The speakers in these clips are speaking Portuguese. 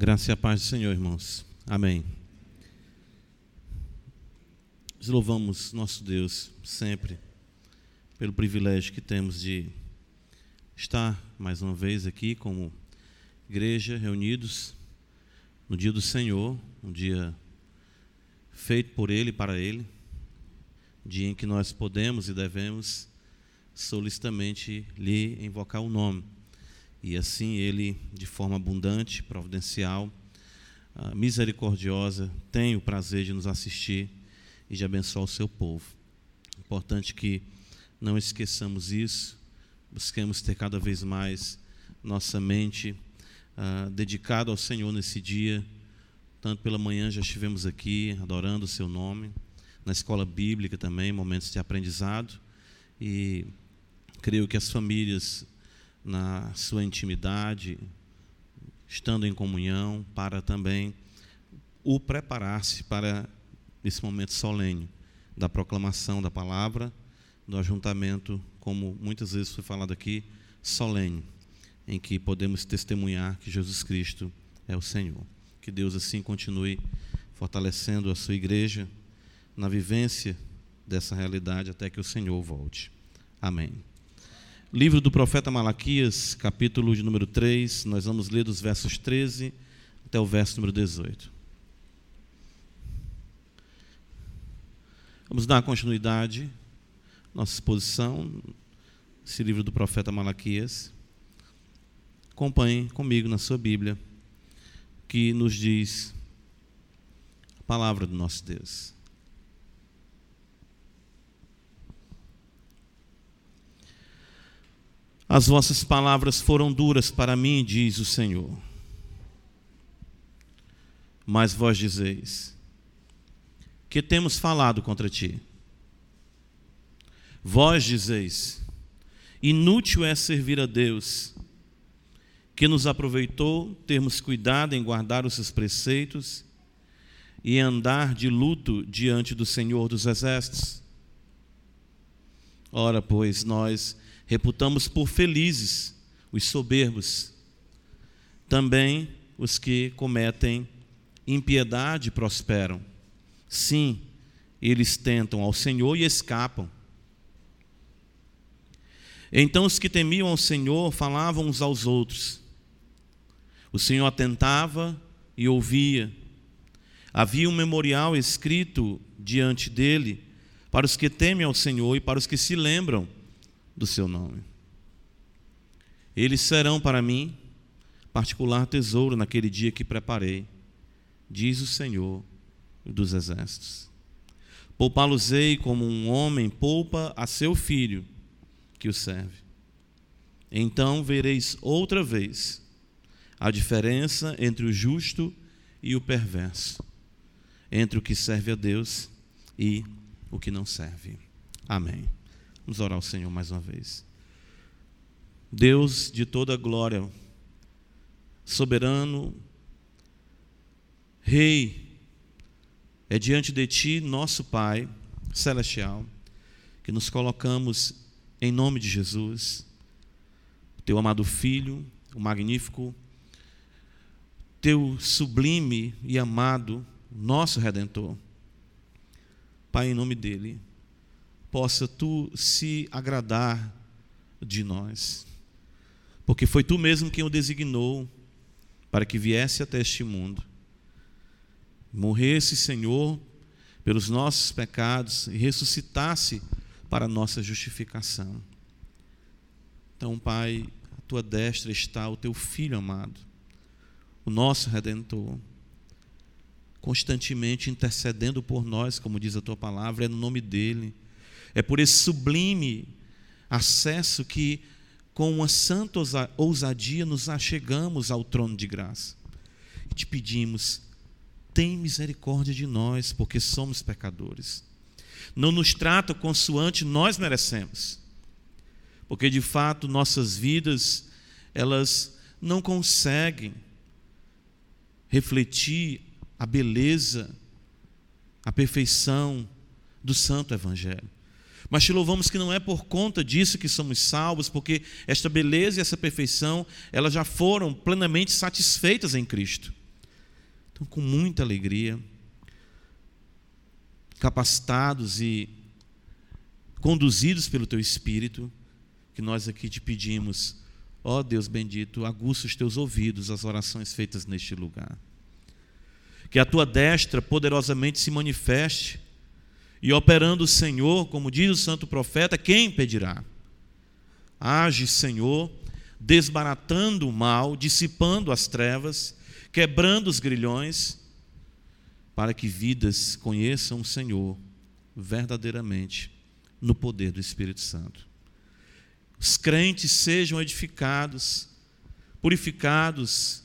Graça e a paz do Senhor, irmãos. Amém. Nós louvamos nosso Deus sempre pelo privilégio que temos de estar mais uma vez aqui como igreja reunidos no dia do Senhor, um dia feito por Ele para Ele, dia em que nós podemos e devemos solicitamente lhe invocar o nome e assim ele, de forma abundante, providencial, ah, misericordiosa, tem o prazer de nos assistir e de abençoar o seu povo. Importante que não esqueçamos isso, busquemos ter cada vez mais nossa mente uh, dedicada ao Senhor nesse dia. Tanto pela manhã já estivemos aqui adorando o seu nome, na escola bíblica também, momentos de aprendizado. E creio que as famílias na sua intimidade, estando em comunhão, para também o preparar-se para esse momento solene da proclamação da palavra, do ajuntamento, como muitas vezes foi falado aqui, solene, em que podemos testemunhar que Jesus Cristo é o Senhor. Que Deus assim continue fortalecendo a sua igreja na vivência dessa realidade até que o Senhor volte. Amém. Livro do profeta Malaquias, capítulo de número 3, nós vamos ler dos versos 13 até o verso número 18. Vamos dar continuidade nossa exposição, esse livro do profeta Malaquias. Acompanhe comigo na sua Bíblia, que nos diz a palavra do nosso Deus. As vossas palavras foram duras para mim, diz o Senhor. Mas vós dizeis: Que temos falado contra ti? Vós dizeis: Inútil é servir a Deus, que nos aproveitou termos cuidado em guardar os seus preceitos e andar de luto diante do Senhor dos Exércitos. Ora, pois, nós reputamos por felizes os soberbos, também os que cometem impiedade prosperam. Sim, eles tentam ao Senhor e escapam. Então os que temiam ao Senhor falavam uns aos outros. O Senhor atentava e ouvia. Havia um memorial escrito diante dele para os que temem ao Senhor e para os que se lembram do seu nome. Eles serão para mim particular tesouro naquele dia que preparei, diz o Senhor dos exércitos. Poupá-los-ei como um homem poupa a seu filho que o serve. Então vereis outra vez a diferença entre o justo e o perverso, entre o que serve a Deus e o que não serve. Amém. Vamos orar ao Senhor mais uma vez. Deus de toda glória, soberano, Rei, é diante de Ti, nosso Pai celestial, que nos colocamos em nome de Jesus, Teu amado Filho, o magnífico, Teu sublime e amado, nosso Redentor. Pai, em nome dEle, possa tu se agradar de nós. Porque foi tu mesmo quem o designou para que viesse até este mundo. Morresse, Senhor, pelos nossos pecados e ressuscitasse para nossa justificação. Então, Pai, a tua destra está o teu filho amado, o nosso redentor, constantemente intercedendo por nós, como diz a tua palavra, é no nome dele é por esse sublime acesso que, com uma santa ousadia, nos achegamos ao trono de graça. E te pedimos, tem misericórdia de nós, porque somos pecadores. Não nos trata consoante nós merecemos. Porque de fato nossas vidas, elas não conseguem refletir a beleza, a perfeição do Santo Evangelho. Mas te louvamos que não é por conta disso que somos salvos, porque esta beleza e essa perfeição, elas já foram plenamente satisfeitas em Cristo. Então, com muita alegria, capacitados e conduzidos pelo Teu Espírito, que nós aqui te pedimos, ó Deus bendito, aguça os Teus ouvidos às orações feitas neste lugar. Que a Tua destra poderosamente se manifeste e operando o Senhor, como diz o santo profeta, quem impedirá? Age, Senhor, desbaratando o mal, dissipando as trevas, quebrando os grilhões, para que vidas conheçam o Senhor verdadeiramente no poder do Espírito Santo. Os crentes sejam edificados, purificados,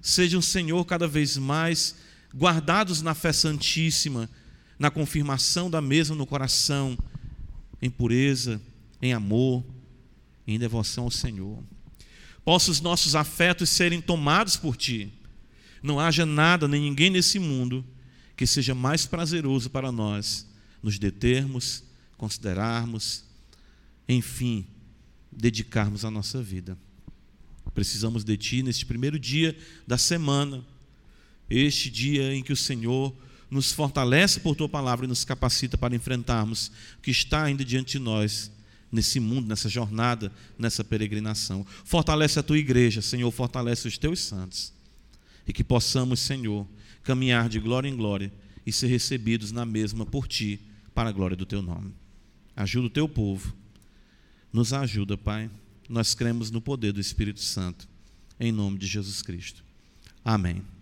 sejam, Senhor, cada vez mais guardados na fé santíssima, na confirmação da mesma no coração, em pureza, em amor, em devoção ao Senhor. Possa os nossos afetos serem tomados por Ti. Não haja nada nem ninguém nesse mundo que seja mais prazeroso para nós nos determos, considerarmos, enfim, dedicarmos a nossa vida. Precisamos de Ti neste primeiro dia da semana, este dia em que o Senhor nos fortalece por tua palavra e nos capacita para enfrentarmos o que está ainda diante de nós nesse mundo, nessa jornada, nessa peregrinação. Fortalece a tua igreja, Senhor, fortalece os teus santos. E que possamos, Senhor, caminhar de glória em glória e ser recebidos na mesma por ti, para a glória do teu nome. Ajuda o teu povo. Nos ajuda, Pai. Nós cremos no poder do Espírito Santo. Em nome de Jesus Cristo. Amém.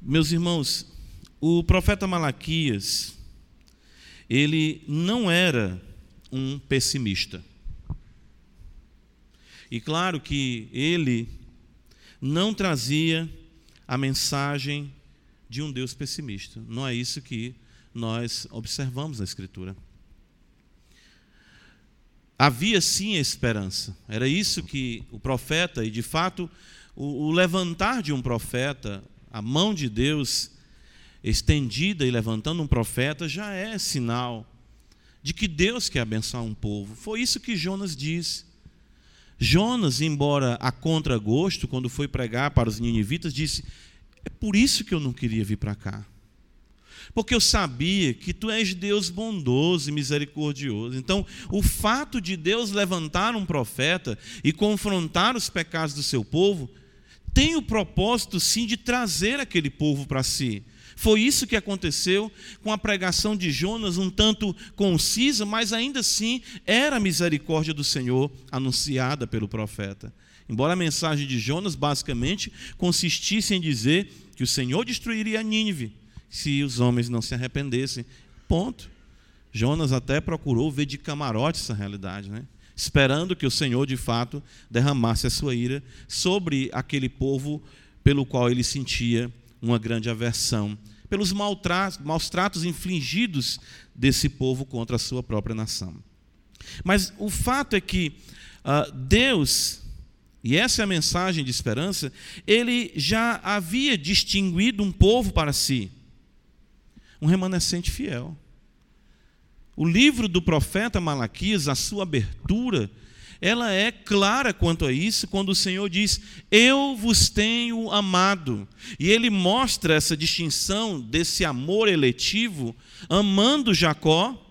Meus irmãos, o profeta Malaquias, ele não era um pessimista. E claro que ele não trazia a mensagem de um Deus pessimista. Não é isso que nós observamos na Escritura. Havia sim esperança. Era isso que o profeta, e de fato, o levantar de um profeta, a mão de Deus estendida e levantando um profeta, já é sinal de que Deus quer abençoar um povo. Foi isso que Jonas disse. Jonas, embora a contragosto, quando foi pregar para os ninivitas, disse: É por isso que eu não queria vir para cá. Porque eu sabia que tu és Deus bondoso e misericordioso. Então, o fato de Deus levantar um profeta e confrontar os pecados do seu povo tem o propósito, sim, de trazer aquele povo para si. Foi isso que aconteceu com a pregação de Jonas, um tanto concisa, mas ainda assim era a misericórdia do Senhor anunciada pelo profeta. Embora a mensagem de Jonas basicamente consistisse em dizer que o Senhor destruiria Nínive se os homens não se arrependessem. Ponto. Jonas até procurou ver de camarote essa realidade, né? Esperando que o Senhor de fato derramasse a sua ira sobre aquele povo pelo qual ele sentia uma grande aversão, pelos maus tratos infligidos desse povo contra a sua própria nação. Mas o fato é que uh, Deus, e essa é a mensagem de esperança, ele já havia distinguido um povo para si, um remanescente fiel. O livro do profeta Malaquias, a sua abertura, ela é clara quanto a isso quando o Senhor diz: Eu vos tenho amado. E ele mostra essa distinção desse amor eletivo, amando Jacó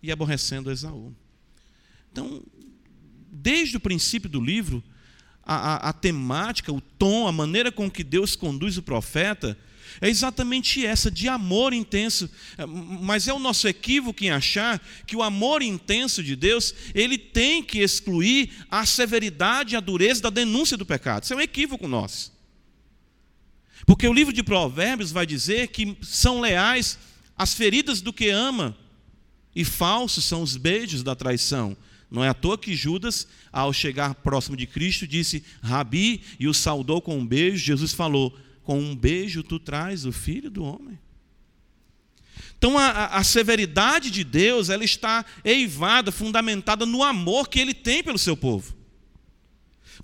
e aborrecendo Esaú. Então, desde o princípio do livro, a, a, a temática, o tom, a maneira com que Deus conduz o profeta é exatamente essa, de amor intenso. É, mas é o nosso equívoco em achar que o amor intenso de Deus, ele tem que excluir a severidade e a dureza da denúncia do pecado. Isso é um equívoco nosso. Porque o livro de Provérbios vai dizer que são leais as feridas do que ama, e falsos são os beijos da traição. Não é à toa que Judas, ao chegar próximo de Cristo, disse Rabi e o saudou com um beijo. Jesus falou: com um beijo tu traz o filho do homem. Então a, a, severidade de Deus ela está eivada, fundamentada no amor que Ele tem pelo seu povo.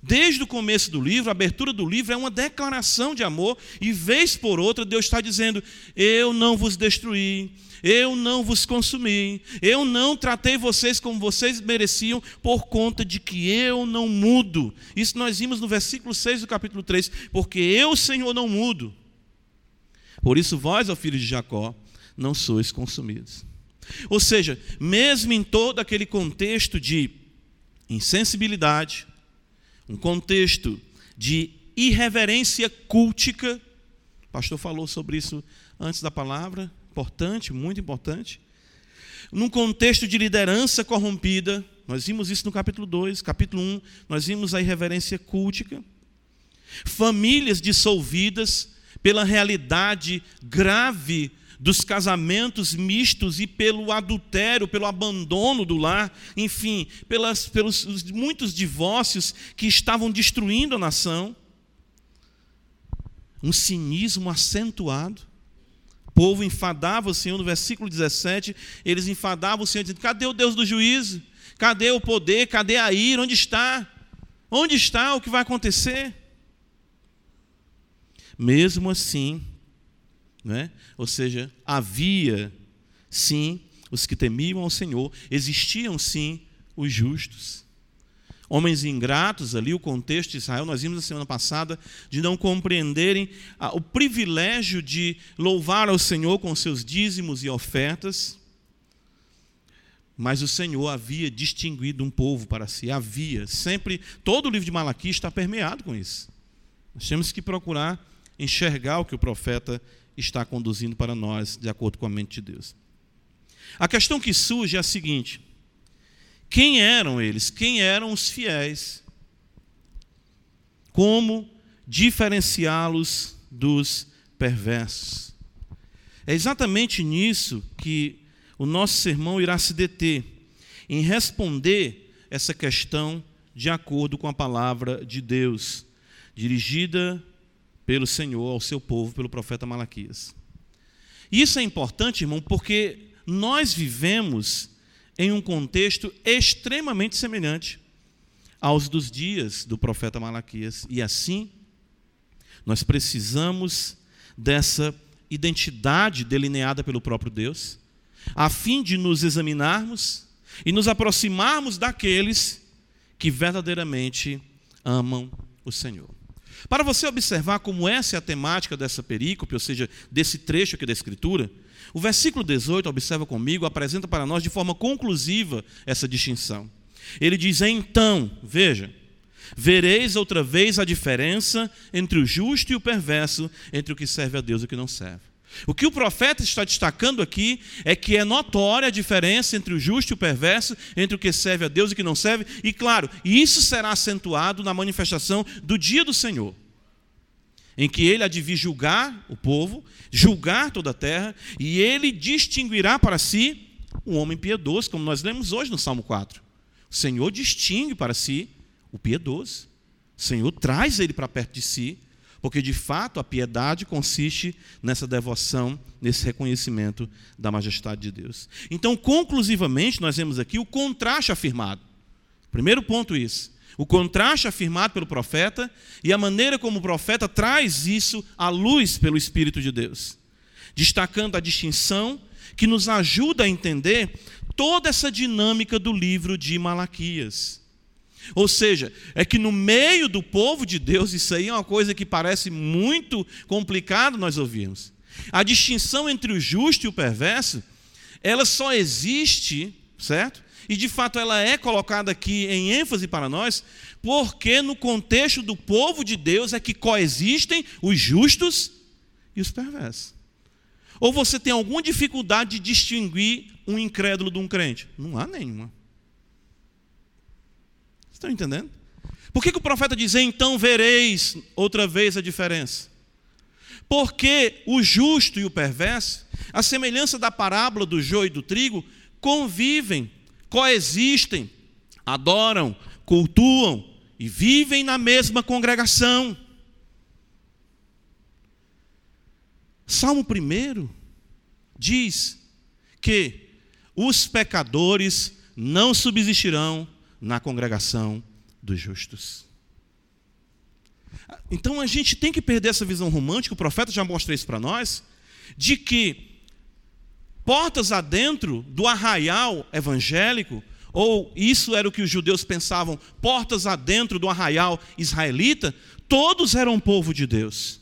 Desde o começo do livro, a abertura do livro é uma declaração de amor, e vez por outra Deus está dizendo: Eu não vos destruí, eu não vos consumi, eu não tratei vocês como vocês mereciam, por conta de que eu não mudo. Isso nós vimos no versículo 6 do capítulo 3: Porque eu, Senhor, não mudo. Por isso, vós, ó filhos de Jacó, não sois consumidos. Ou seja, mesmo em todo aquele contexto de insensibilidade, um contexto de irreverência cultica. O pastor falou sobre isso antes da palavra, importante, muito importante. Num contexto de liderança corrompida, nós vimos isso no capítulo 2, capítulo 1, nós vimos a irreverência cultica. Famílias dissolvidas pela realidade grave dos casamentos mistos e pelo adultério, pelo abandono do lar, enfim, pelas, pelos muitos divórcios que estavam destruindo a nação. Um cinismo acentuado. O povo enfadava o Senhor, no versículo 17, eles enfadavam o Senhor, dizendo: cadê o Deus do juízo? Cadê o poder? Cadê a ira? Onde está? Onde está o que vai acontecer? Mesmo assim, né? Ou seja, havia sim os que temiam ao Senhor, existiam sim os justos. Homens ingratos, ali o contexto de Israel, nós vimos na semana passada, de não compreenderem o privilégio de louvar ao Senhor com seus dízimos e ofertas. Mas o Senhor havia distinguido um povo para si, havia, sempre, todo o livro de Malaquias está permeado com isso. Nós temos que procurar enxergar o que o profeta está conduzindo para nós, de acordo com a mente de Deus. A questão que surge é a seguinte: quem eram eles? Quem eram os fiéis? Como diferenciá-los dos perversos? É exatamente nisso que o nosso sermão irá se deter, em responder essa questão de acordo com a palavra de Deus, dirigida pelo Senhor ao seu povo, pelo profeta Malaquias. Isso é importante, irmão, porque nós vivemos em um contexto extremamente semelhante aos dos dias do profeta Malaquias. E assim, nós precisamos dessa identidade delineada pelo próprio Deus, a fim de nos examinarmos e nos aproximarmos daqueles que verdadeiramente amam o Senhor. Para você observar como essa é a temática dessa perícope, ou seja, desse trecho aqui da Escritura, o versículo 18, observa comigo, apresenta para nós de forma conclusiva essa distinção. Ele diz: Então, veja, vereis outra vez a diferença entre o justo e o perverso, entre o que serve a Deus e o que não serve. O que o profeta está destacando aqui é que é notória a diferença entre o justo e o perverso, entre o que serve a Deus e o que não serve, e claro, isso será acentuado na manifestação do dia do Senhor, em que ele há de vir julgar o povo, julgar toda a terra, e ele distinguirá para si um homem piedoso, como nós lemos hoje no Salmo 4. O Senhor distingue para si o piedoso. O Senhor traz ele para perto de si porque de fato a piedade consiste nessa devoção, nesse reconhecimento da majestade de Deus. Então, conclusivamente, nós vemos aqui o contraste afirmado. Primeiro ponto isso. O contraste afirmado pelo profeta e a maneira como o profeta traz isso à luz pelo Espírito de Deus, destacando a distinção que nos ajuda a entender toda essa dinâmica do livro de Malaquias. Ou seja, é que no meio do povo de Deus, isso aí é uma coisa que parece muito complicado nós ouvirmos. A distinção entre o justo e o perverso, ela só existe, certo? E de fato ela é colocada aqui em ênfase para nós, porque no contexto do povo de Deus é que coexistem os justos e os perversos. Ou você tem alguma dificuldade de distinguir um incrédulo de um crente? Não há nenhuma. Estão entendendo? Por que, que o profeta diz, então vereis outra vez a diferença? Porque o justo e o perverso, a semelhança da parábola do joio e do trigo, convivem, coexistem, adoram, cultuam e vivem na mesma congregação. Salmo 1 diz que os pecadores não subsistirão na congregação dos justos. Então a gente tem que perder essa visão romântica, o profeta já mostrou isso para nós, de que portas adentro do arraial evangélico, ou isso era o que os judeus pensavam, portas adentro do arraial israelita, todos eram povo de Deus.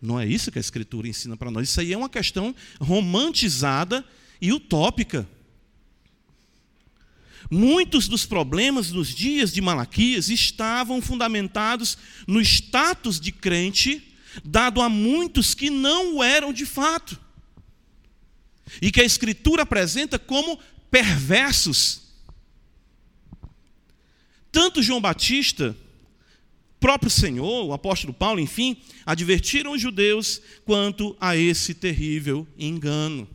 Não é isso que a Escritura ensina para nós. Isso aí é uma questão romantizada e utópica. Muitos dos problemas nos dias de Malaquias estavam fundamentados no status de crente dado a muitos que não o eram de fato. E que a Escritura apresenta como perversos. Tanto João Batista, próprio Senhor, o apóstolo Paulo, enfim, advertiram os judeus quanto a esse terrível engano.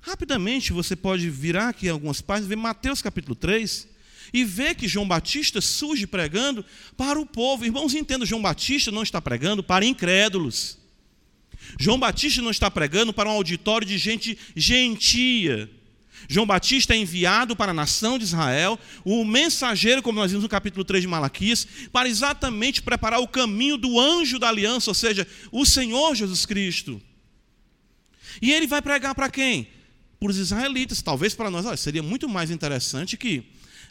Rapidamente você pode virar aqui algumas páginas, ver Mateus capítulo 3 e ver que João Batista surge pregando para o povo. Irmãos, entendam, João Batista não está pregando para incrédulos. João Batista não está pregando para um auditório de gente gentia. João Batista é enviado para a nação de Israel, o mensageiro, como nós vimos no capítulo 3 de Malaquias, para exatamente preparar o caminho do anjo da aliança, ou seja, o Senhor Jesus Cristo. E ele vai pregar para quem? Para os israelitas. Talvez para nós, olha, seria muito mais interessante que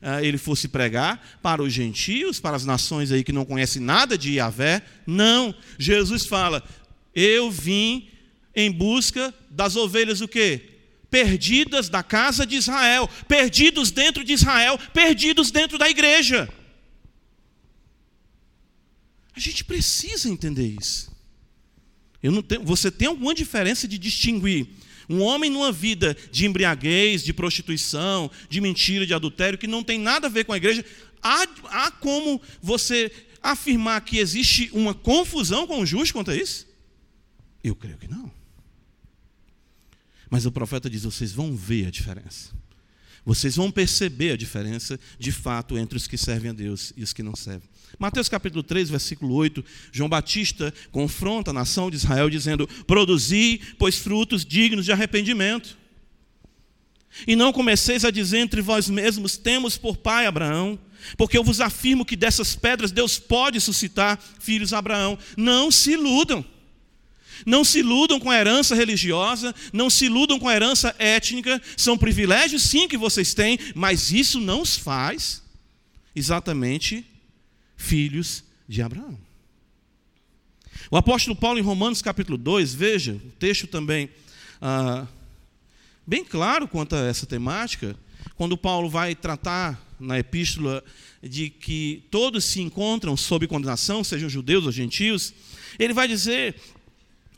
uh, ele fosse pregar para os gentios, para as nações aí que não conhecem nada de Yahvé. Não, Jesus fala: Eu vim em busca das ovelhas o quê? Perdidas da casa de Israel, perdidos dentro de Israel, perdidos dentro da igreja. A gente precisa entender isso. Tenho, você tem alguma diferença de distinguir um homem numa vida de embriaguez, de prostituição, de mentira, de adultério, que não tem nada a ver com a igreja, há, há como você afirmar que existe uma confusão com o justo quanto a isso? Eu creio que não. Mas o profeta diz: vocês vão ver a diferença. Vocês vão perceber a diferença, de fato, entre os que servem a Deus e os que não servem. Mateus capítulo 3, versículo 8, João Batista confronta a nação de Israel dizendo: Produzi, pois frutos dignos de arrependimento. E não comeceis a dizer entre vós mesmos: Temos por pai Abraão, porque eu vos afirmo que dessas pedras Deus pode suscitar filhos a Abraão. Não se iludam. Não se iludam com a herança religiosa, não se iludam com a herança étnica, são privilégios sim que vocês têm, mas isso não os faz exatamente filhos de Abraão. O apóstolo Paulo, em Romanos capítulo 2, veja, o texto também ah, bem claro quanto a essa temática, quando Paulo vai tratar na epístola de que todos se encontram sob condenação, sejam judeus ou gentios, ele vai dizer,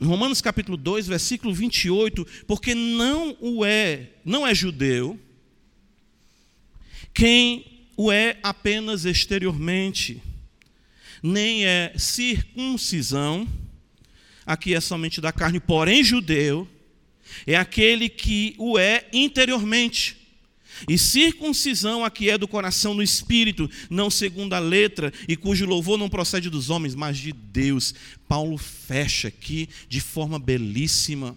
em Romanos capítulo 2, versículo 28, porque não o é, não é judeu quem o é apenas exteriormente nem é circuncisão, aqui é somente da carne, porém judeu, é aquele que o é interiormente. E circuncisão aqui é do coração no espírito, não segundo a letra, e cujo louvor não procede dos homens, mas de Deus. Paulo fecha aqui de forma belíssima.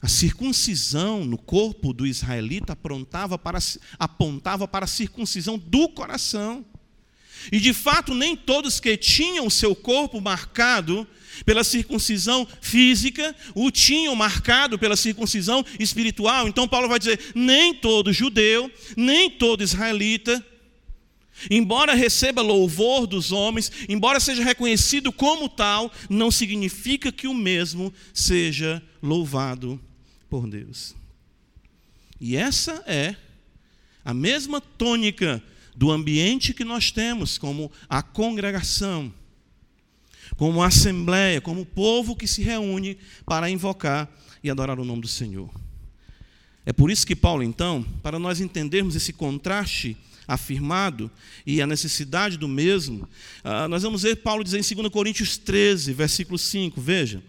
A circuncisão no corpo do israelita apontava para, apontava para a circuncisão do coração. E de fato, nem todos que tinham seu corpo marcado pela circuncisão física o tinham marcado pela circuncisão espiritual. Então, Paulo vai dizer: nem todo judeu, nem todo israelita, embora receba louvor dos homens, embora seja reconhecido como tal, não significa que o mesmo seja louvado por Deus. E essa é a mesma tônica do ambiente que nós temos, como a congregação, como a assembleia, como o povo que se reúne para invocar e adorar o nome do Senhor. É por isso que Paulo, então, para nós entendermos esse contraste afirmado e a necessidade do mesmo, ah, nós vamos ver Paulo dizer em 2 Coríntios 13, versículo 5, veja.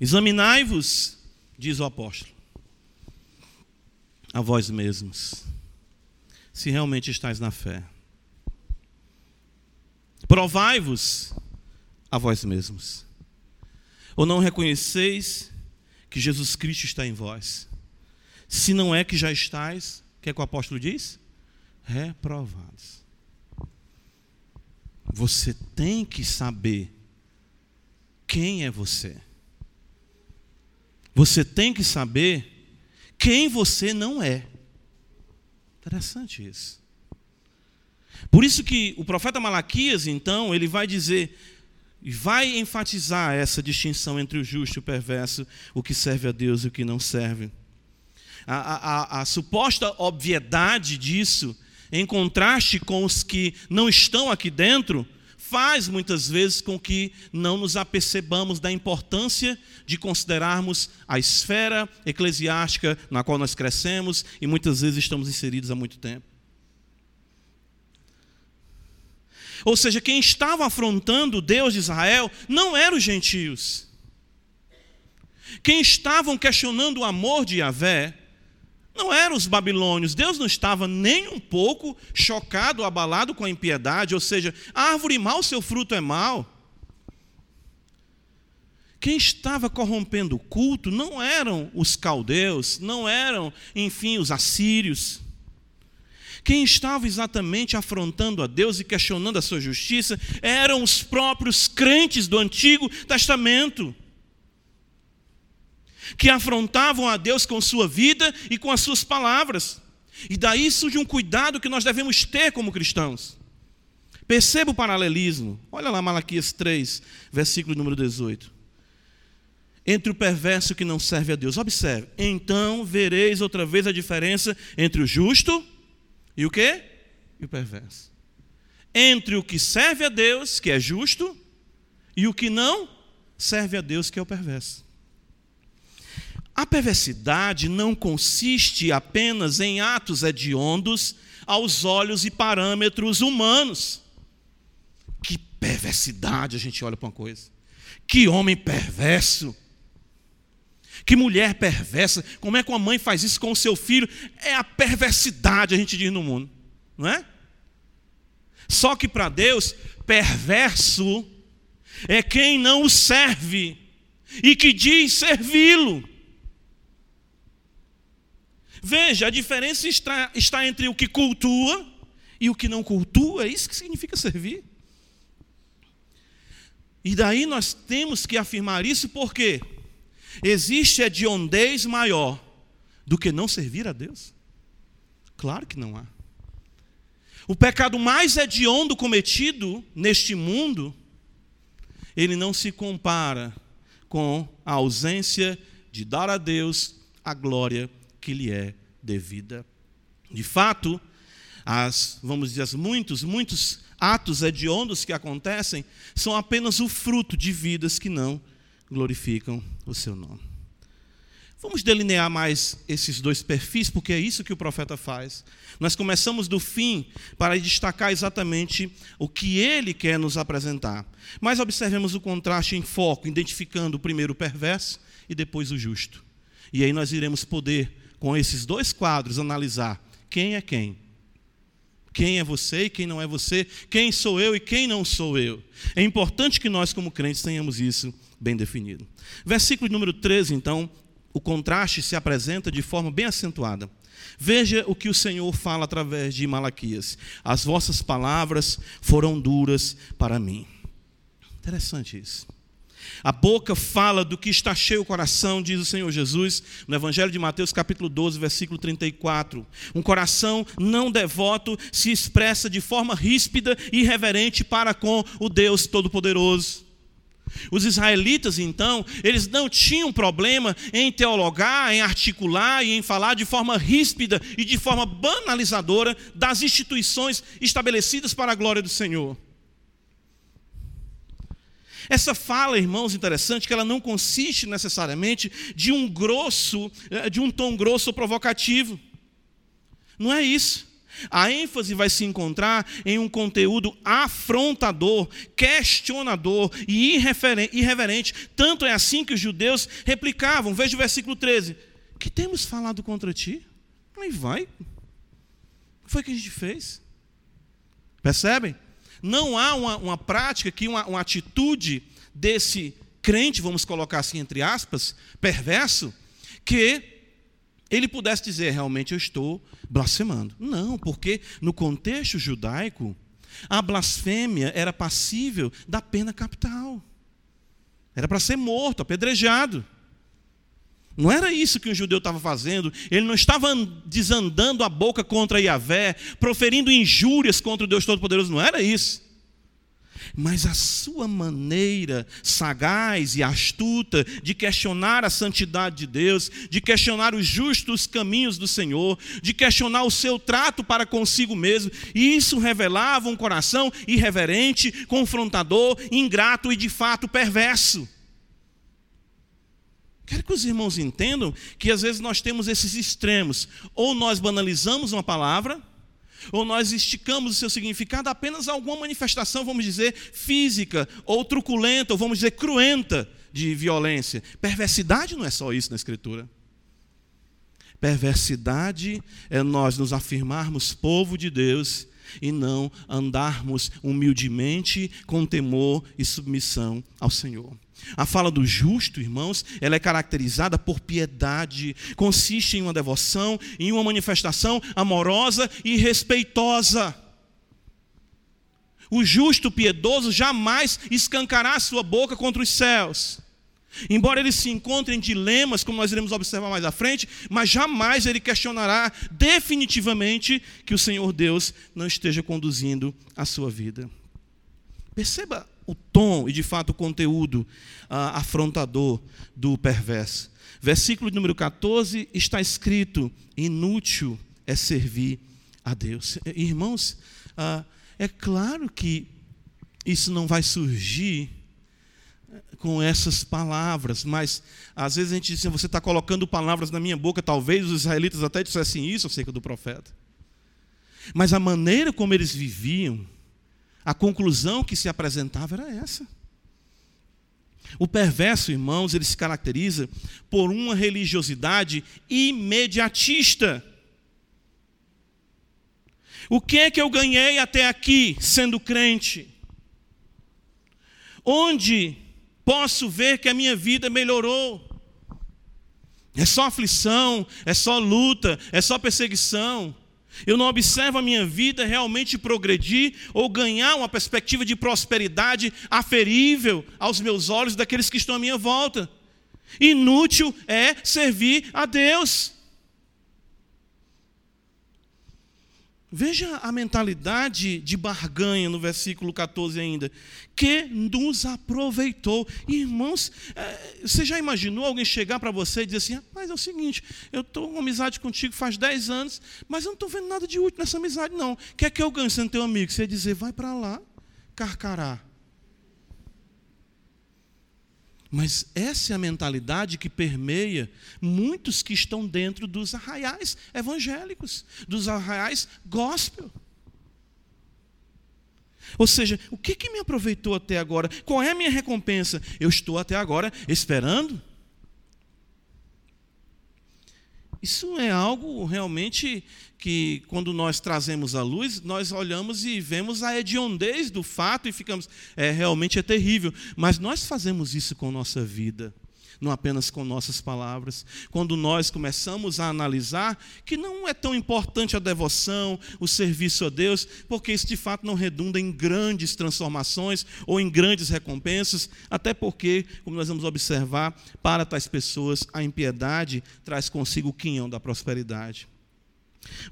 Examinai-vos, diz o apóstolo, a vós mesmos, se realmente estáis na fé. Provai-vos a vós mesmos. Ou não reconheceis que Jesus Cristo está em vós. Se não é que já estáis, o que é que o apóstolo diz? Reprovados. Você tem que saber quem é você. Você tem que saber quem você não é. Interessante isso. Por isso que o profeta Malaquias, então, ele vai dizer vai enfatizar essa distinção entre o justo e o perverso, o que serve a Deus e o que não serve. A, a, a, suposta obviedade disso, em contraste com os que não estão aqui dentro, faz muitas vezes com que não nos apercebamos da importância de considerarmos a esfera eclesiástica na qual nós crescemos e muitas vezes estamos inseridos há muito tempo. Ou seja, quem estava afrontando Deus de Israel não eram os gentios. Quem estavam questionando o amor de Yahvé não eram os babilônios. Deus não estava nem um pouco chocado, abalado com a impiedade, ou seja, a árvore mal, seu fruto é mal. Quem estava corrompendo o culto não eram os caldeus, não eram, enfim, os assírios. Quem estava exatamente afrontando a Deus e questionando a sua justiça eram os próprios crentes do Antigo Testamento, que afrontavam a Deus com sua vida e com as suas palavras. E daí surge um cuidado que nós devemos ter como cristãos. Perceba o paralelismo. Olha lá Malaquias 3, versículo número 18. Entre o perverso que não serve a Deus. Observe. Então vereis outra vez a diferença entre o justo e o que? E o perverso. Entre o que serve a Deus, que é justo, e o que não serve a Deus, que é o perverso. A perversidade não consiste apenas em atos hediondos aos olhos e parâmetros humanos. Que perversidade a gente olha para uma coisa. Que homem perverso. Que mulher perversa. Como é que uma mãe faz isso com o seu filho? É a perversidade, a gente diz no mundo. Não é? Só que para Deus, perverso é quem não o serve e que diz servi-lo. Veja, a diferença está, está entre o que cultua e o que não cultua, é isso que significa servir. E daí nós temos que afirmar isso porque Existe hediondez maior do que não servir a Deus? Claro que não há. O pecado mais hediondo cometido neste mundo, ele não se compara com a ausência de dar a Deus a glória que lhe é devida. De fato, as, vamos dizer, as muitos, muitos atos hediondos que acontecem são apenas o fruto de vidas que não glorificam o seu nome. Vamos delinear mais esses dois perfis, porque é isso que o profeta faz. Nós começamos do fim para destacar exatamente o que ele quer nos apresentar. Mas observemos o contraste em foco, identificando primeiro o perverso e depois o justo. E aí nós iremos poder, com esses dois quadros, analisar quem é quem. Quem é você e quem não é você, quem sou eu e quem não sou eu. É importante que nós, como crentes, tenhamos isso bem definido. Versículo número 13, então, o contraste se apresenta de forma bem acentuada. Veja o que o Senhor fala através de Malaquias: As vossas palavras foram duras para mim. Interessante isso. A boca fala do que está cheio o coração, diz o Senhor Jesus no Evangelho de Mateus, capítulo 12, versículo 34. Um coração não devoto se expressa de forma ríspida e irreverente para com o Deus Todo-Poderoso. Os israelitas, então, eles não tinham problema em teologar, em articular e em falar de forma ríspida e de forma banalizadora das instituições estabelecidas para a glória do Senhor. Essa fala, irmãos, interessante, que ela não consiste necessariamente de um grosso, eh, de um tom grosso provocativo. Não é isso. A ênfase vai se encontrar em um conteúdo afrontador, questionador e irreverente. Tanto é assim que os judeus replicavam. Veja o versículo 13: Que temos falado contra ti? Aí vai. O que foi que a gente fez? Percebem? Não há uma, uma prática aqui, uma, uma atitude desse crente, vamos colocar assim entre aspas, perverso, que ele pudesse dizer realmente eu estou blasfemando. Não, porque no contexto judaico, a blasfêmia era passível da pena capital. Era para ser morto, apedrejado. Não era isso que o judeu estava fazendo. Ele não estava desandando a boca contra Yahvé, proferindo injúrias contra o Deus Todo-Poderoso. Não era isso. Mas a sua maneira sagaz e astuta de questionar a santidade de Deus, de questionar os justos caminhos do Senhor, de questionar o seu trato para consigo mesmo, isso revelava um coração irreverente, confrontador, ingrato e de fato perverso. Quero que os irmãos entendam que às vezes nós temos esses extremos. Ou nós banalizamos uma palavra, ou nós esticamos o seu significado apenas a alguma manifestação, vamos dizer, física, ou truculenta, ou vamos dizer, cruenta de violência. Perversidade não é só isso na Escritura. Perversidade é nós nos afirmarmos povo de Deus e não andarmos humildemente com temor e submissão ao Senhor. A fala do justo, irmãos, ela é caracterizada por piedade, consiste em uma devoção, em uma manifestação amorosa e respeitosa. O justo piedoso jamais escancará sua boca contra os céus. Embora ele se encontre em dilemas, como nós iremos observar mais à frente, mas jamais ele questionará definitivamente que o Senhor Deus não esteja conduzindo a sua vida. Perceba o tom e de fato o conteúdo ah, afrontador do perverso. Versículo número 14 está escrito: inútil é servir a Deus. Irmãos, ah, é claro que isso não vai surgir com essas palavras, mas às vezes a gente diz assim, você está colocando palavras na minha boca, talvez os israelitas até dissessem isso acerca do profeta. Mas a maneira como eles viviam, a conclusão que se apresentava era essa. O perverso, irmãos, ele se caracteriza por uma religiosidade imediatista. O que é que eu ganhei até aqui sendo crente? Onde posso ver que a minha vida melhorou? É só aflição, é só luta, é só perseguição. Eu não observo a minha vida realmente progredir ou ganhar uma perspectiva de prosperidade aferível aos meus olhos daqueles que estão à minha volta. Inútil é servir a Deus. Veja a mentalidade de barganha no versículo 14 ainda. Que nos aproveitou. Irmãos, é, você já imaginou alguém chegar para você e dizer assim: rapaz, é o seguinte, eu estou com amizade contigo faz 10 anos, mas eu não estou vendo nada de útil nessa amizade, não. Quer que eu ganhe sendo teu amigo? Você ia dizer: vai para lá, carcará. Mas essa é a mentalidade que permeia muitos que estão dentro dos arraiais evangélicos, dos arraiais gospel. Ou seja, o que, que me aproveitou até agora? Qual é a minha recompensa? Eu estou até agora esperando Isso é algo realmente que, quando nós trazemos à luz, nós olhamos e vemos a hediondez do fato e ficamos, é, realmente é terrível. Mas nós fazemos isso com nossa vida não apenas com nossas palavras. Quando nós começamos a analisar que não é tão importante a devoção, o serviço a Deus, porque isso de fato não redunda em grandes transformações ou em grandes recompensas, até porque, como nós vamos observar, para tais pessoas a impiedade traz consigo o quinhão da prosperidade.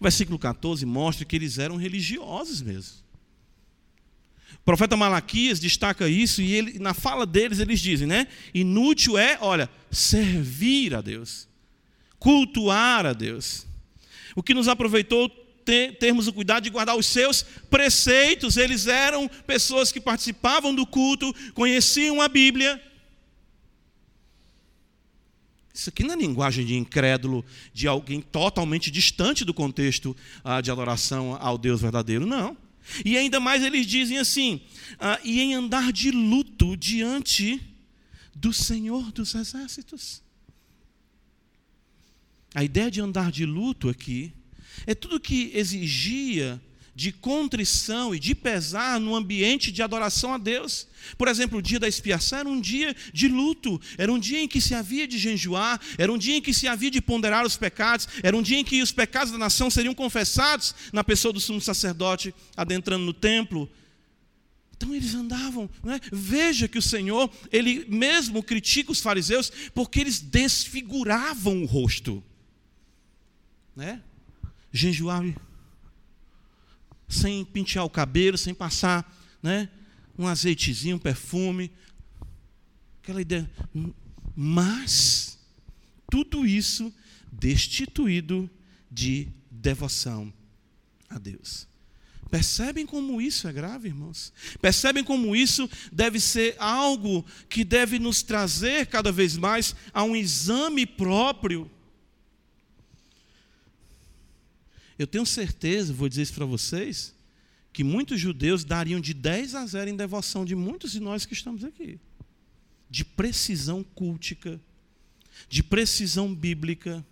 O versículo 14 mostra que eles eram religiosos mesmo. O profeta Malaquias destaca isso e ele, na fala deles eles dizem, né? Inútil é, olha, servir a Deus, cultuar a Deus. O que nos aproveitou ter, termos o cuidado de guardar os seus preceitos. Eles eram pessoas que participavam do culto, conheciam a Bíblia. Isso aqui não é linguagem de incrédulo, de alguém totalmente distante do contexto ah, de adoração ao Deus verdadeiro, não. E ainda mais eles dizem assim: ah, e em andar de luto diante do Senhor dos Exércitos. A ideia de andar de luto aqui é tudo que exigia de contrição e de pesar no ambiente de adoração a Deus. Por exemplo, o dia da expiação era um dia de luto, era um dia em que se havia de jejuar, era um dia em que se havia de ponderar os pecados, era um dia em que os pecados da nação seriam confessados na pessoa do sumo sacerdote adentrando no templo. Então eles andavam, é? veja que o Senhor, ele mesmo critica os fariseus porque eles desfiguravam o rosto, né? Jejuar sem pentear o cabelo, sem passar né, um azeitezinho, um perfume. Aquela ideia. Mas, tudo isso destituído de devoção a Deus. Percebem como isso é grave, irmãos? Percebem como isso deve ser algo que deve nos trazer cada vez mais a um exame próprio Eu tenho certeza, vou dizer isso para vocês, que muitos judeus dariam de 10 a 0 em devoção de muitos de nós que estamos aqui. De precisão cultica, de precisão bíblica,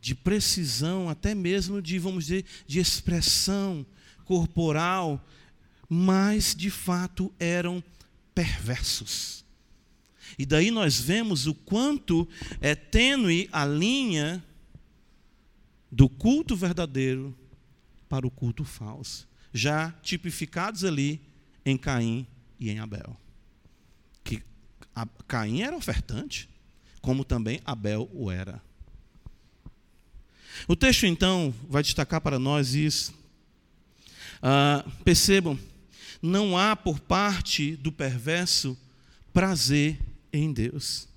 de precisão até mesmo de, vamos dizer, de expressão corporal, mas de fato eram perversos. E daí nós vemos o quanto é tênue a linha do culto verdadeiro para o culto falso, já tipificados ali em Caim e em Abel. Que Caim era ofertante, como também Abel o era. O texto então vai destacar para nós isso. Ah, percebam, não há por parte do perverso prazer em Deus.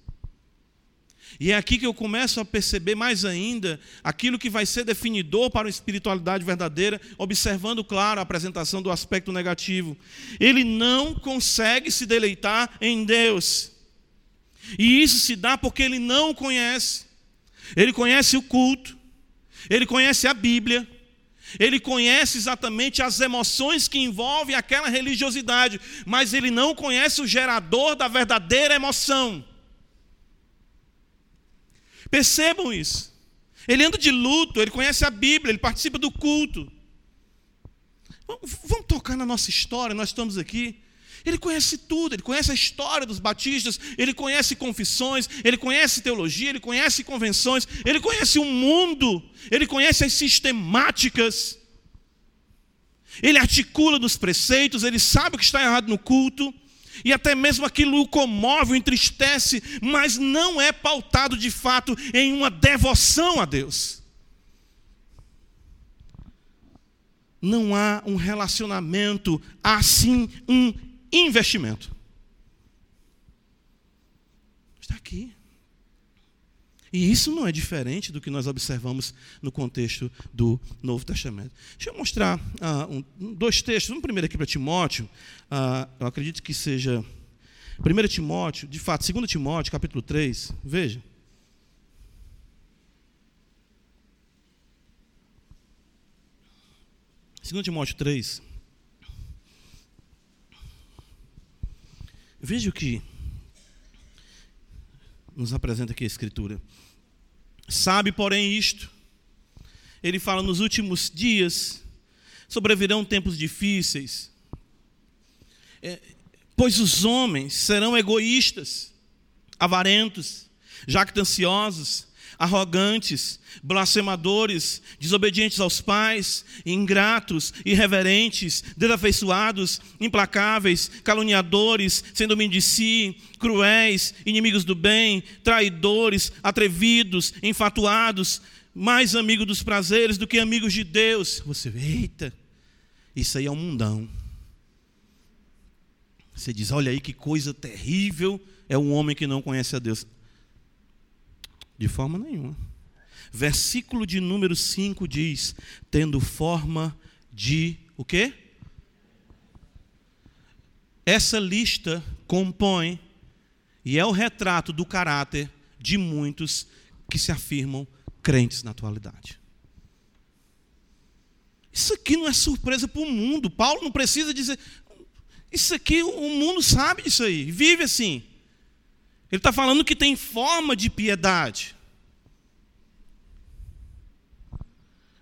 E é aqui que eu começo a perceber mais ainda aquilo que vai ser definidor para a espiritualidade verdadeira, observando, claro, a apresentação do aspecto negativo. Ele não consegue se deleitar em Deus. E isso se dá porque ele não o conhece. Ele conhece o culto, ele conhece a Bíblia, ele conhece exatamente as emoções que envolvem aquela religiosidade, mas ele não conhece o gerador da verdadeira emoção. Percebam isso. Ele anda de luto, ele conhece a Bíblia, ele participa do culto. Vamos tocar na nossa história, nós estamos aqui. Ele conhece tudo, ele conhece a história dos batistas, ele conhece confissões, ele conhece teologia, ele conhece convenções, ele conhece o mundo, ele conhece as sistemáticas. Ele articula dos preceitos, ele sabe o que está errado no culto, e até mesmo aquilo o comove, o entristece, mas não é pautado de fato em uma devoção a Deus. Não há um relacionamento, há sim um investimento. Está aqui. E isso não é diferente do que nós observamos no contexto do Novo Testamento. Deixa eu mostrar uh, um, dois textos. Um primeiro aqui para Timóteo. Uh, eu acredito que seja 1 Timóteo, de fato, 2 Timóteo, capítulo 3. Veja. Segundo Timóteo 3. Veja o que nos apresenta aqui a Escritura. Sabe, porém, isto. Ele fala: nos últimos dias sobrevirão tempos difíceis, é, pois os homens serão egoístas, avarentos, jactanciosos, arrogantes, blasfemadores, desobedientes aos pais, ingratos, irreverentes, desafeiçoados, implacáveis, caluniadores, sem domínio de si, cruéis, inimigos do bem, traidores, atrevidos, enfatuados, mais amigos dos prazeres do que amigos de Deus. Você, eita, isso aí é um mundão. Você diz, olha aí que coisa terrível é um homem que não conhece a Deus. De forma nenhuma. Versículo de número 5 diz: tendo forma de o quê? Essa lista compõe e é o retrato do caráter de muitos que se afirmam crentes na atualidade. Isso aqui não é surpresa para o mundo. Paulo não precisa dizer. Isso aqui o mundo sabe disso aí, vive assim. Ele está falando que tem forma de piedade.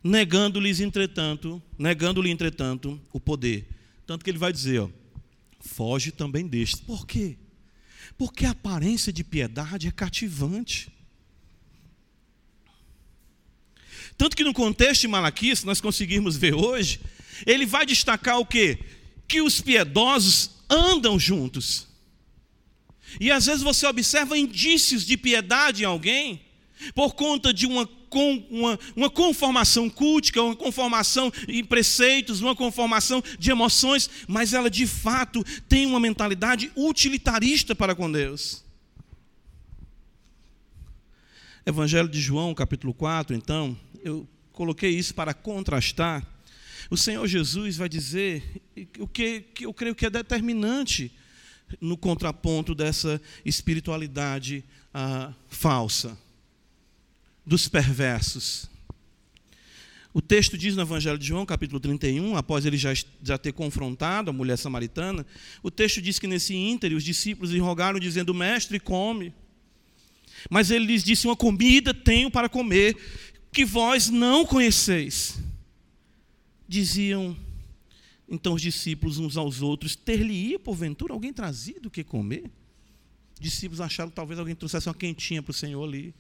negando-lhes, entretanto, negando-lhe, entretanto, o poder. Tanto que ele vai dizer, ó, foge também deste. Por quê? Porque a aparência de piedade é cativante. Tanto que no contexto de Malaquias, se nós conseguirmos ver hoje, ele vai destacar o quê? Que os piedosos andam juntos. E às vezes você observa indícios de piedade em alguém por conta de uma, uma, uma conformação cultica, uma conformação em preceitos, uma conformação de emoções, mas ela de fato tem uma mentalidade utilitarista para com Deus. Evangelho de João, capítulo 4, então, eu coloquei isso para contrastar. O Senhor Jesus vai dizer o que, que eu creio que é determinante no contraponto dessa espiritualidade ah, falsa, dos perversos. O texto diz no Evangelho de João, capítulo 31, após ele já, já ter confrontado a mulher samaritana, o texto diz que nesse ínter os discípulos lhe rogaram, dizendo: Mestre, come. Mas ele lhes disse: Uma comida tenho para comer, que vós não conheceis. Diziam então os discípulos uns aos outros: Ter-lhe-ia, porventura, alguém trazido o que comer? Os discípulos acharam que talvez alguém trouxesse uma quentinha para o Senhor ali.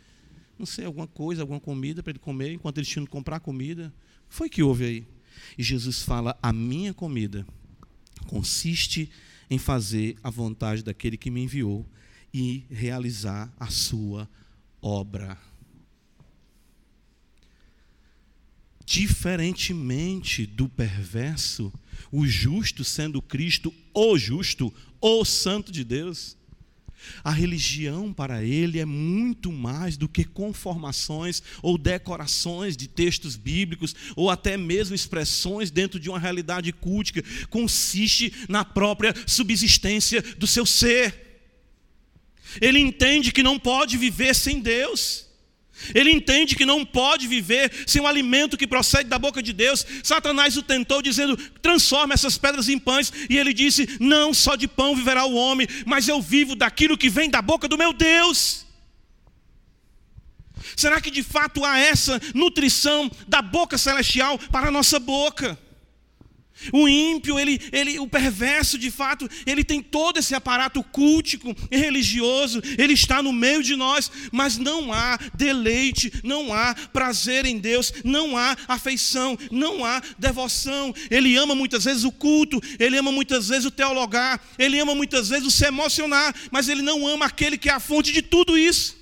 Não sei, alguma coisa, alguma comida para ele comer, enquanto eles tinham que comprar comida. Foi que houve aí? E Jesus fala: A minha comida consiste em fazer a vontade daquele que me enviou e realizar a sua obra. Diferentemente do perverso, o justo sendo Cristo, o justo, o Santo de Deus, a religião para ele é muito mais do que conformações ou decorações de textos bíblicos ou até mesmo expressões dentro de uma realidade cultica. Consiste na própria subsistência do seu ser. Ele entende que não pode viver sem Deus. Ele entende que não pode viver sem o alimento que procede da boca de Deus. Satanás o tentou, dizendo: transforma essas pedras em pães. E ele disse: Não só de pão viverá o homem, mas eu vivo daquilo que vem da boca do meu Deus. Será que de fato há essa nutrição da boca celestial para a nossa boca? O ímpio, ele, ele, o perverso, de fato, ele tem todo esse aparato cultico e religioso, ele está no meio de nós, mas não há deleite, não há prazer em Deus, não há afeição, não há devoção. Ele ama muitas vezes o culto, ele ama muitas vezes o teologar, ele ama muitas vezes o se emocionar, mas ele não ama aquele que é a fonte de tudo isso.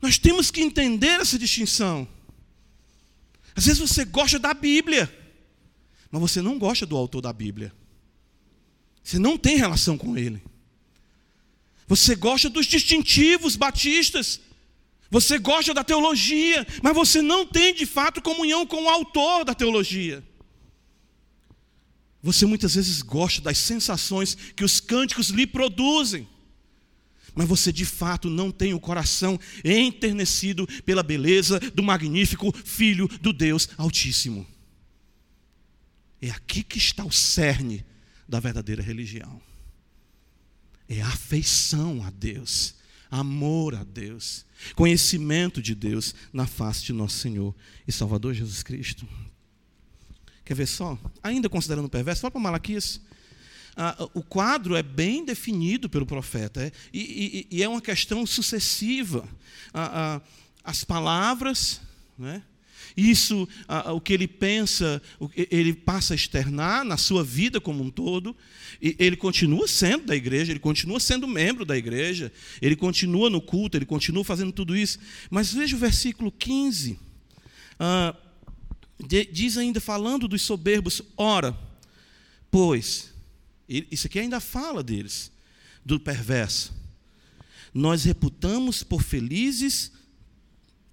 Nós temos que entender essa distinção. Às vezes você gosta da Bíblia mas você não gosta do autor da Bíblia. Você não tem relação com ele. Você gosta dos distintivos batistas. Você gosta da teologia, mas você não tem de fato comunhão com o autor da teologia. Você muitas vezes gosta das sensações que os cânticos lhe produzem, mas você de fato não tem o coração enternecido pela beleza do magnífico Filho do Deus Altíssimo. É aqui que está o cerne da verdadeira religião. É afeição a Deus, amor a Deus, conhecimento de Deus na face de nosso Senhor e Salvador Jesus Cristo. Quer ver só? Ainda considerando perverso, vamos para Malaquias. Ah, o quadro é bem definido pelo profeta, é, e, e, e, é uma questão sucessiva. Ah, ah, as palavras, né? Isso, o que ele pensa, ele passa a externar na sua vida como um todo. E ele continua sendo da igreja, ele continua sendo membro da igreja, ele continua no culto, ele continua fazendo tudo isso. Mas veja o versículo 15. Ah, diz ainda, falando dos soberbos: ora, pois, isso aqui ainda fala deles, do perverso. Nós reputamos por felizes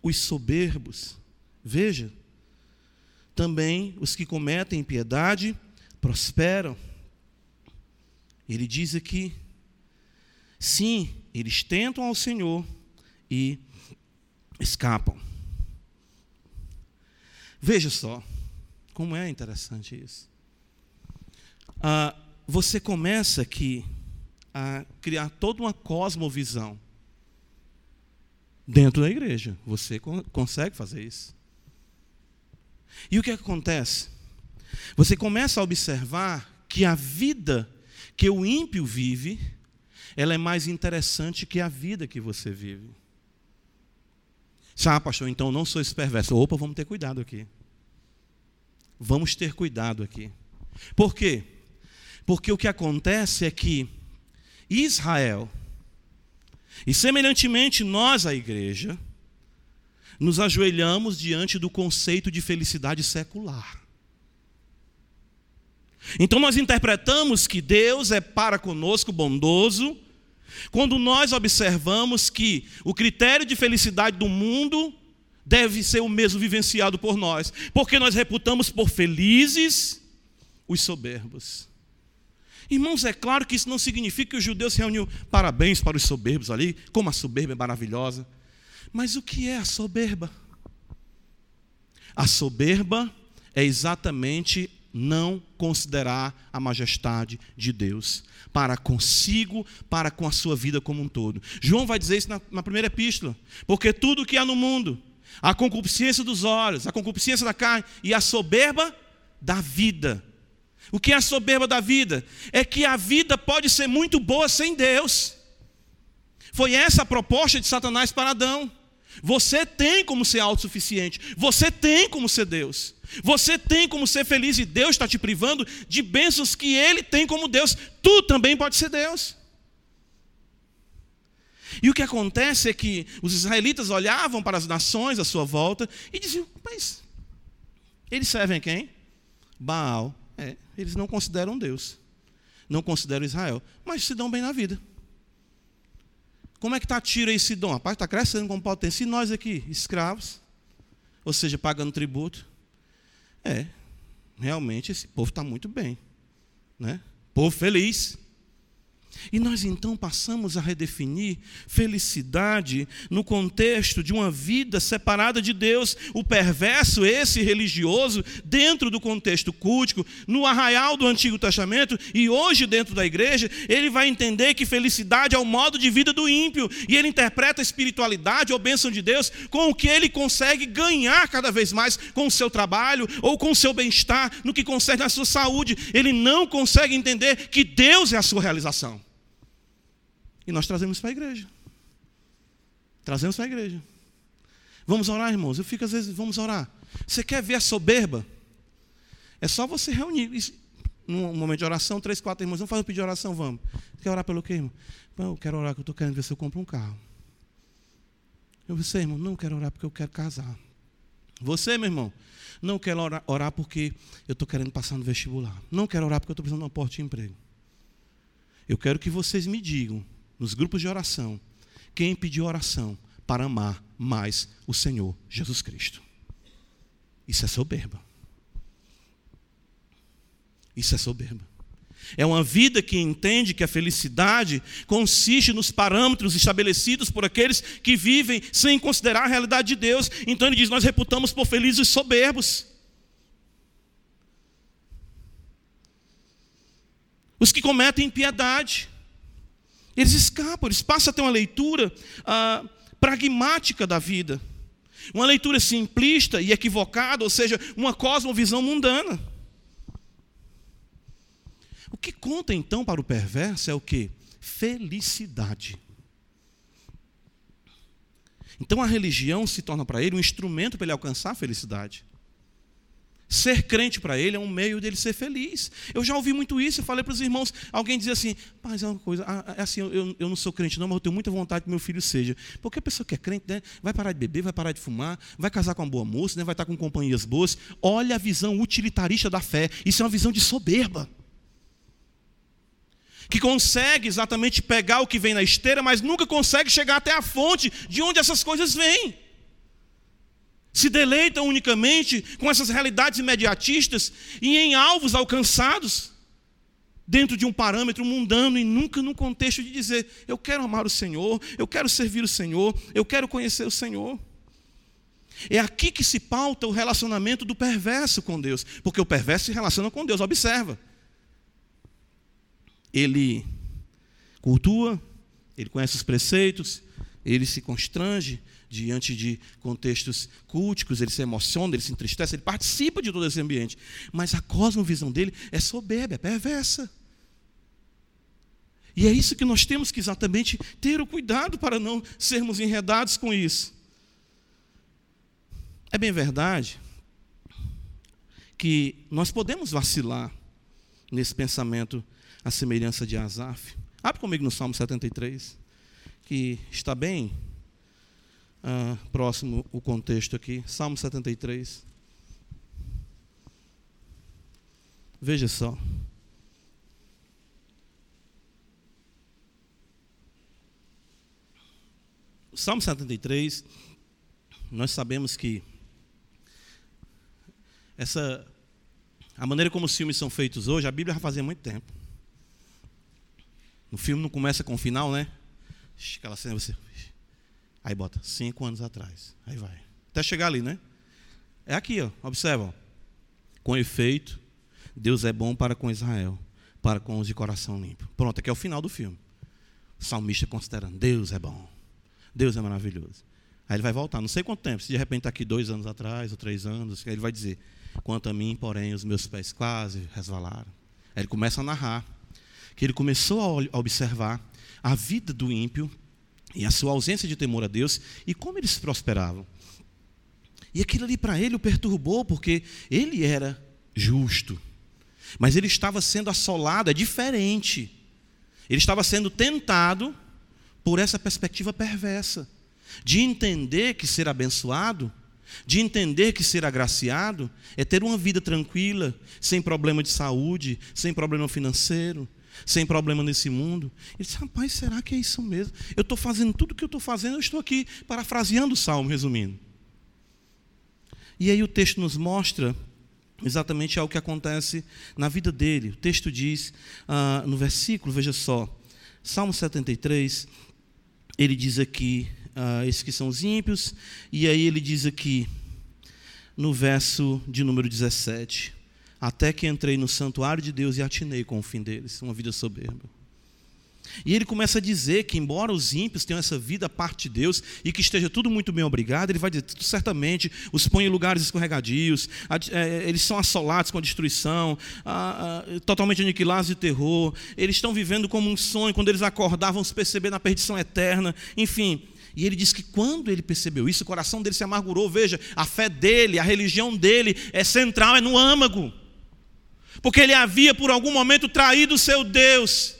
os soberbos Veja, também os que cometem impiedade prosperam. Ele diz aqui: sim, eles tentam ao Senhor e escapam. Veja só, como é interessante isso. Ah, você começa aqui a criar toda uma cosmovisão dentro da igreja. Você consegue fazer isso. E o que acontece? Você começa a observar que a vida que o ímpio vive, ela é mais interessante que a vida que você vive. Ah, pastor, então não sou esse perverso. Opa, vamos ter cuidado aqui. Vamos ter cuidado aqui. Por quê? Porque o que acontece é que Israel, e semelhantemente nós, a igreja, nos ajoelhamos diante do conceito de felicidade secular. Então nós interpretamos que Deus é para conosco bondoso, quando nós observamos que o critério de felicidade do mundo deve ser o mesmo vivenciado por nós, porque nós reputamos por felizes os soberbos. Irmãos, é claro que isso não significa que os judeus reuniu parabéns para os soberbos ali, como a soberba é maravilhosa. Mas o que é a soberba? A soberba é exatamente não considerar a majestade de Deus para consigo, para com a sua vida como um todo. João vai dizer isso na, na primeira epístola, porque tudo que há no mundo, a concupiscência dos olhos, a concupiscência da carne e a soberba da vida. O que é a soberba da vida? É que a vida pode ser muito boa sem Deus. Foi essa a proposta de Satanás para Adão. Você tem como ser autossuficiente, você tem como ser Deus. Você tem como ser feliz e Deus está te privando de bênçãos que Ele tem como Deus. Tu também pode ser Deus. E o que acontece é que os israelitas olhavam para as nações à sua volta e diziam: Mas eles servem a quem? Baal. É, eles não consideram Deus, não consideram Israel, mas se dão bem na vida. Como é que está Tiro e Sidom? Rapaz, está crescendo como potência. E nós aqui, escravos, ou seja, pagando tributo. É, realmente esse povo está muito bem. Né? Povo feliz. E nós então passamos a redefinir felicidade no contexto de uma vida separada de Deus. O perverso, esse religioso, dentro do contexto cultico, no arraial do Antigo Testamento e hoje dentro da igreja, ele vai entender que felicidade é o modo de vida do ímpio. E ele interpreta a espiritualidade ou bênção de Deus com o que ele consegue ganhar cada vez mais com o seu trabalho ou com o seu bem-estar, no que consegue na sua saúde. Ele não consegue entender que Deus é a sua realização. E nós trazemos para a igreja. Trazemos para a igreja. Vamos orar, irmãos. Eu fico às vezes, vamos orar. Você quer ver a soberba? É só você reunir. Num momento de oração, três, quatro irmãos. Vamos fazer um pedido de oração, vamos. Quer orar pelo quê, irmão? Eu quero orar porque eu estou querendo ver se eu compro um carro. Eu você, irmão, não quero orar porque eu quero casar. Você, meu irmão, não quero orar, orar porque eu estou querendo passar no vestibular. Não quero orar porque eu estou precisando de uma porta de emprego. Eu quero que vocês me digam nos grupos de oração, quem pediu oração para amar mais o Senhor Jesus Cristo. Isso é soberba. Isso é soberba. É uma vida que entende que a felicidade consiste nos parâmetros estabelecidos por aqueles que vivem sem considerar a realidade de Deus. Então ele diz: Nós reputamos por felizes soberbos. Os que cometem impiedade. Eles escapam, eles passam a ter uma leitura ah, pragmática da vida. Uma leitura simplista e equivocada, ou seja, uma cosmovisão mundana. O que conta então para o perverso é o que? Felicidade. Então a religião se torna para ele um instrumento para ele alcançar a felicidade. Ser crente para ele é um meio dele ser feliz. Eu já ouvi muito isso, eu falei para os irmãos, alguém dizia assim, mas é uma coisa, é assim, eu, eu não sou crente não, mas eu tenho muita vontade que meu filho seja. Porque a pessoa que é crente, né, vai parar de beber, vai parar de fumar, vai casar com uma boa moça, né, vai estar com companhias boas. Olha a visão utilitarista da fé. Isso é uma visão de soberba. Que consegue exatamente pegar o que vem na esteira, mas nunca consegue chegar até a fonte de onde essas coisas vêm se deleitam unicamente com essas realidades imediatistas e em alvos alcançados dentro de um parâmetro mundano e nunca no contexto de dizer: eu quero amar o Senhor, eu quero servir o Senhor, eu quero conhecer o Senhor. É aqui que se pauta o relacionamento do perverso com Deus, porque o perverso se relaciona com Deus, observa. Ele cultua, ele conhece os preceitos, ele se constrange, diante de contextos culticos, ele se emociona, ele se entristece, ele participa de todo esse ambiente. Mas a cosmovisão dele é soberba, é perversa. E é isso que nós temos que exatamente ter o cuidado para não sermos enredados com isso. É bem verdade que nós podemos vacilar nesse pensamento à semelhança de Asaf. Abre comigo no Salmo 73, que está bem uh, próximo o contexto aqui. Salmo 73. Veja só. Salmo 73, nós sabemos que essa a maneira como os filmes são feitos hoje, a Bíblia já fazia muito tempo. No filme não começa com o final, né? Aquela cena você. Aí bota cinco anos atrás. Aí vai. Até chegar ali, né? É aqui, ó. Observa. Com efeito, Deus é bom para com Israel, para com os de coração limpo. Pronto, aqui é o final do filme. O salmista considerando: Deus é bom. Deus é maravilhoso. Aí ele vai voltar, não sei quanto tempo, se de repente está aqui dois anos atrás, ou três anos, aí ele vai dizer: Quanto a mim, porém, os meus pés quase resvalaram. Aí ele começa a narrar que ele começou a observar a vida do ímpio e a sua ausência de temor a Deus e como eles prosperavam. E aquilo ali para ele o perturbou, porque ele era justo, mas ele estava sendo assolado, é diferente. Ele estava sendo tentado por essa perspectiva perversa, de entender que ser abençoado, de entender que ser agraciado é ter uma vida tranquila, sem problema de saúde, sem problema financeiro, sem problema nesse mundo. Ele disse: Rapaz, será que é isso mesmo? Eu estou fazendo tudo o que eu estou fazendo, eu estou aqui parafraseando o salmo, resumindo. E aí o texto nos mostra exatamente algo que acontece na vida dele. O texto diz, ah, no versículo, veja só, Salmo 73, ele diz aqui, ah, esses que são os ímpios, e aí ele diz aqui, no verso de número 17: Até que entrei no santuário de Deus e atinei com o fim deles, uma vida soberba. E ele começa a dizer que, embora os ímpios tenham essa vida parte de Deus e que esteja tudo muito bem obrigado, ele vai dizer: certamente os põe em lugares escorregadios, é, eles são assolados com a destruição, totalmente aniquilados de terror, eles estão vivendo como um sonho, quando eles acordavam se perceber na perdição eterna, enfim. E ele diz que quando ele percebeu isso, o coração dele se amargurou. Veja, a fé dele, a religião dele é central, é no âmago. Porque ele havia por algum momento traído o seu Deus.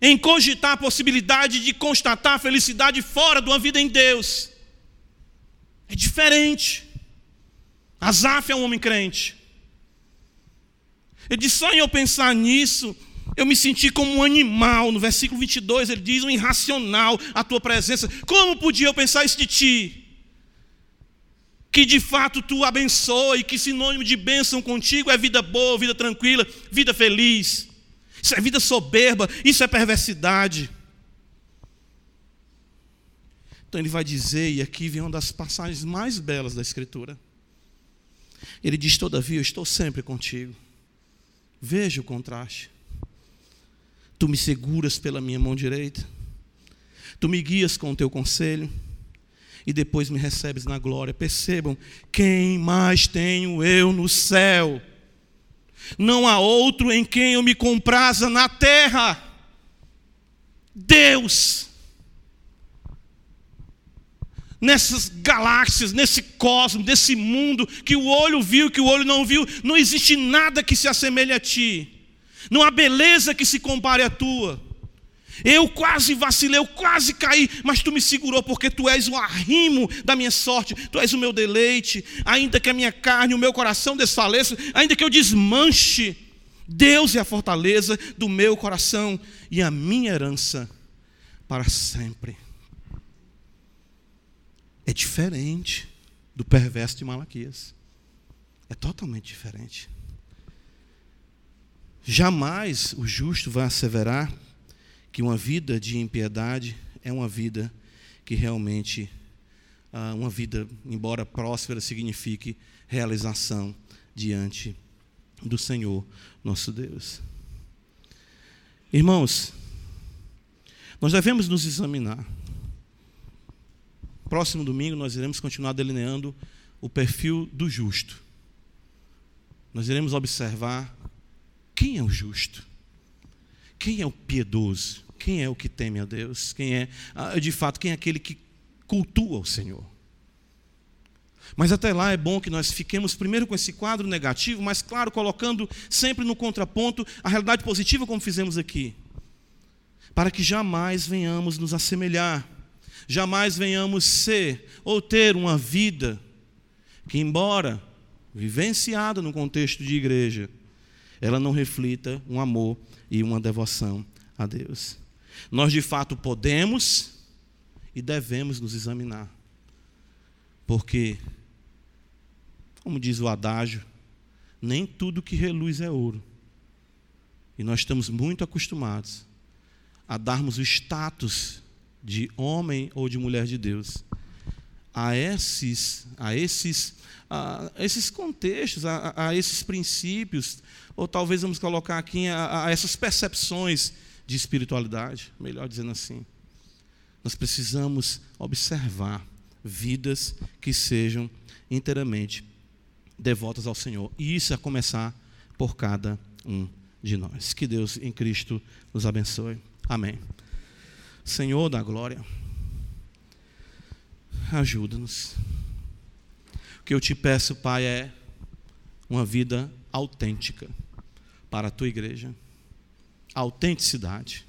Em cogitar a possibilidade de constatar a felicidade fora de uma vida em Deus. É diferente. Asaf é um homem crente. Ele disse: só em eu pensar nisso, eu me senti como um animal. No versículo 22 ele diz: um irracional a tua presença. Como podia eu pensar isso de ti? Que de fato tu abençoa e que sinônimo de bênção contigo é vida boa, vida tranquila, vida feliz. Isso é vida soberba, isso é perversidade. Então ele vai dizer, e aqui vem uma das passagens mais belas da Escritura. Ele diz: Todavia, eu estou sempre contigo. Veja o contraste. Tu me seguras pela minha mão direita. Tu me guias com o teu conselho. E depois me recebes na glória. Percebam, quem mais tenho eu no céu? Não há outro em quem eu me compraza na terra. Deus. Nessas galáxias, nesse cosmos, nesse mundo que o olho viu, que o olho não viu, não existe nada que se assemelhe a ti. Não há beleza que se compare à tua. Eu quase vacilei, eu quase caí, mas tu me segurou, porque tu és o arrimo da minha sorte, tu és o meu deleite. Ainda que a minha carne, o meu coração desfaleça, ainda que eu desmanche, Deus é a fortaleza do meu coração e a minha herança para sempre. É diferente do perverso de Malaquias. É totalmente diferente. Jamais o justo vai asseverar que uma vida de impiedade é uma vida que realmente, ah, uma vida, embora próspera, signifique realização diante do Senhor nosso Deus. Irmãos, nós devemos nos examinar. próximo domingo nós iremos continuar delineando o perfil do justo. Nós iremos observar quem é o justo, quem é o piedoso, quem é o que teme a Deus, quem é, ah, de fato, quem é aquele que cultua o Senhor. Mas até lá é bom que nós fiquemos primeiro com esse quadro negativo, mas claro, colocando sempre no contraponto a realidade positiva, como fizemos aqui, para que jamais venhamos nos assemelhar, jamais venhamos ser ou ter uma vida que, embora vivenciada no contexto de igreja, ela não reflita um amor e uma devoção a Deus. Nós de fato podemos e devemos nos examinar, porque como diz o adágio, nem tudo que reluz é ouro. E nós estamos muito acostumados a darmos o status de homem ou de mulher de Deus a esses, a esses, a esses contextos, a, a esses princípios, ou talvez vamos colocar aqui a, a essas percepções de espiritualidade, melhor dizendo assim. Nós precisamos observar vidas que sejam inteiramente devotas ao Senhor. E isso é começar por cada um de nós. Que Deus em Cristo nos abençoe. Amém. Senhor da glória, ajuda-nos. O que eu te peço, Pai, é uma vida autêntica para a tua igreja. Autenticidade.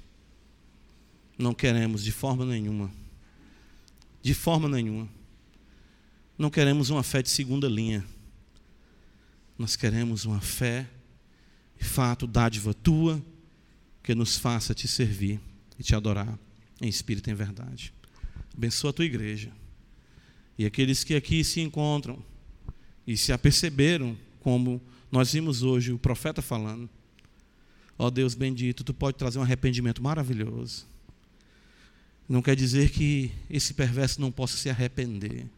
Não queremos de forma nenhuma. De forma nenhuma. Não queremos uma fé de segunda linha nós queremos uma fé, de fato, dádiva tua, que nos faça te servir e te adorar em espírito e em verdade. Abençoa a tua igreja. E aqueles que aqui se encontram e se aperceberam, como nós vimos hoje o profeta falando. Ó oh Deus bendito, tu pode trazer um arrependimento maravilhoso. Não quer dizer que esse perverso não possa se arrepender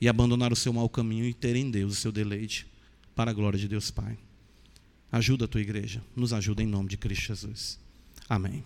e abandonar o seu mau caminho e ter em Deus o seu deleite para a glória de Deus Pai. Ajuda a tua igreja, nos ajuda em nome de Cristo Jesus. Amém.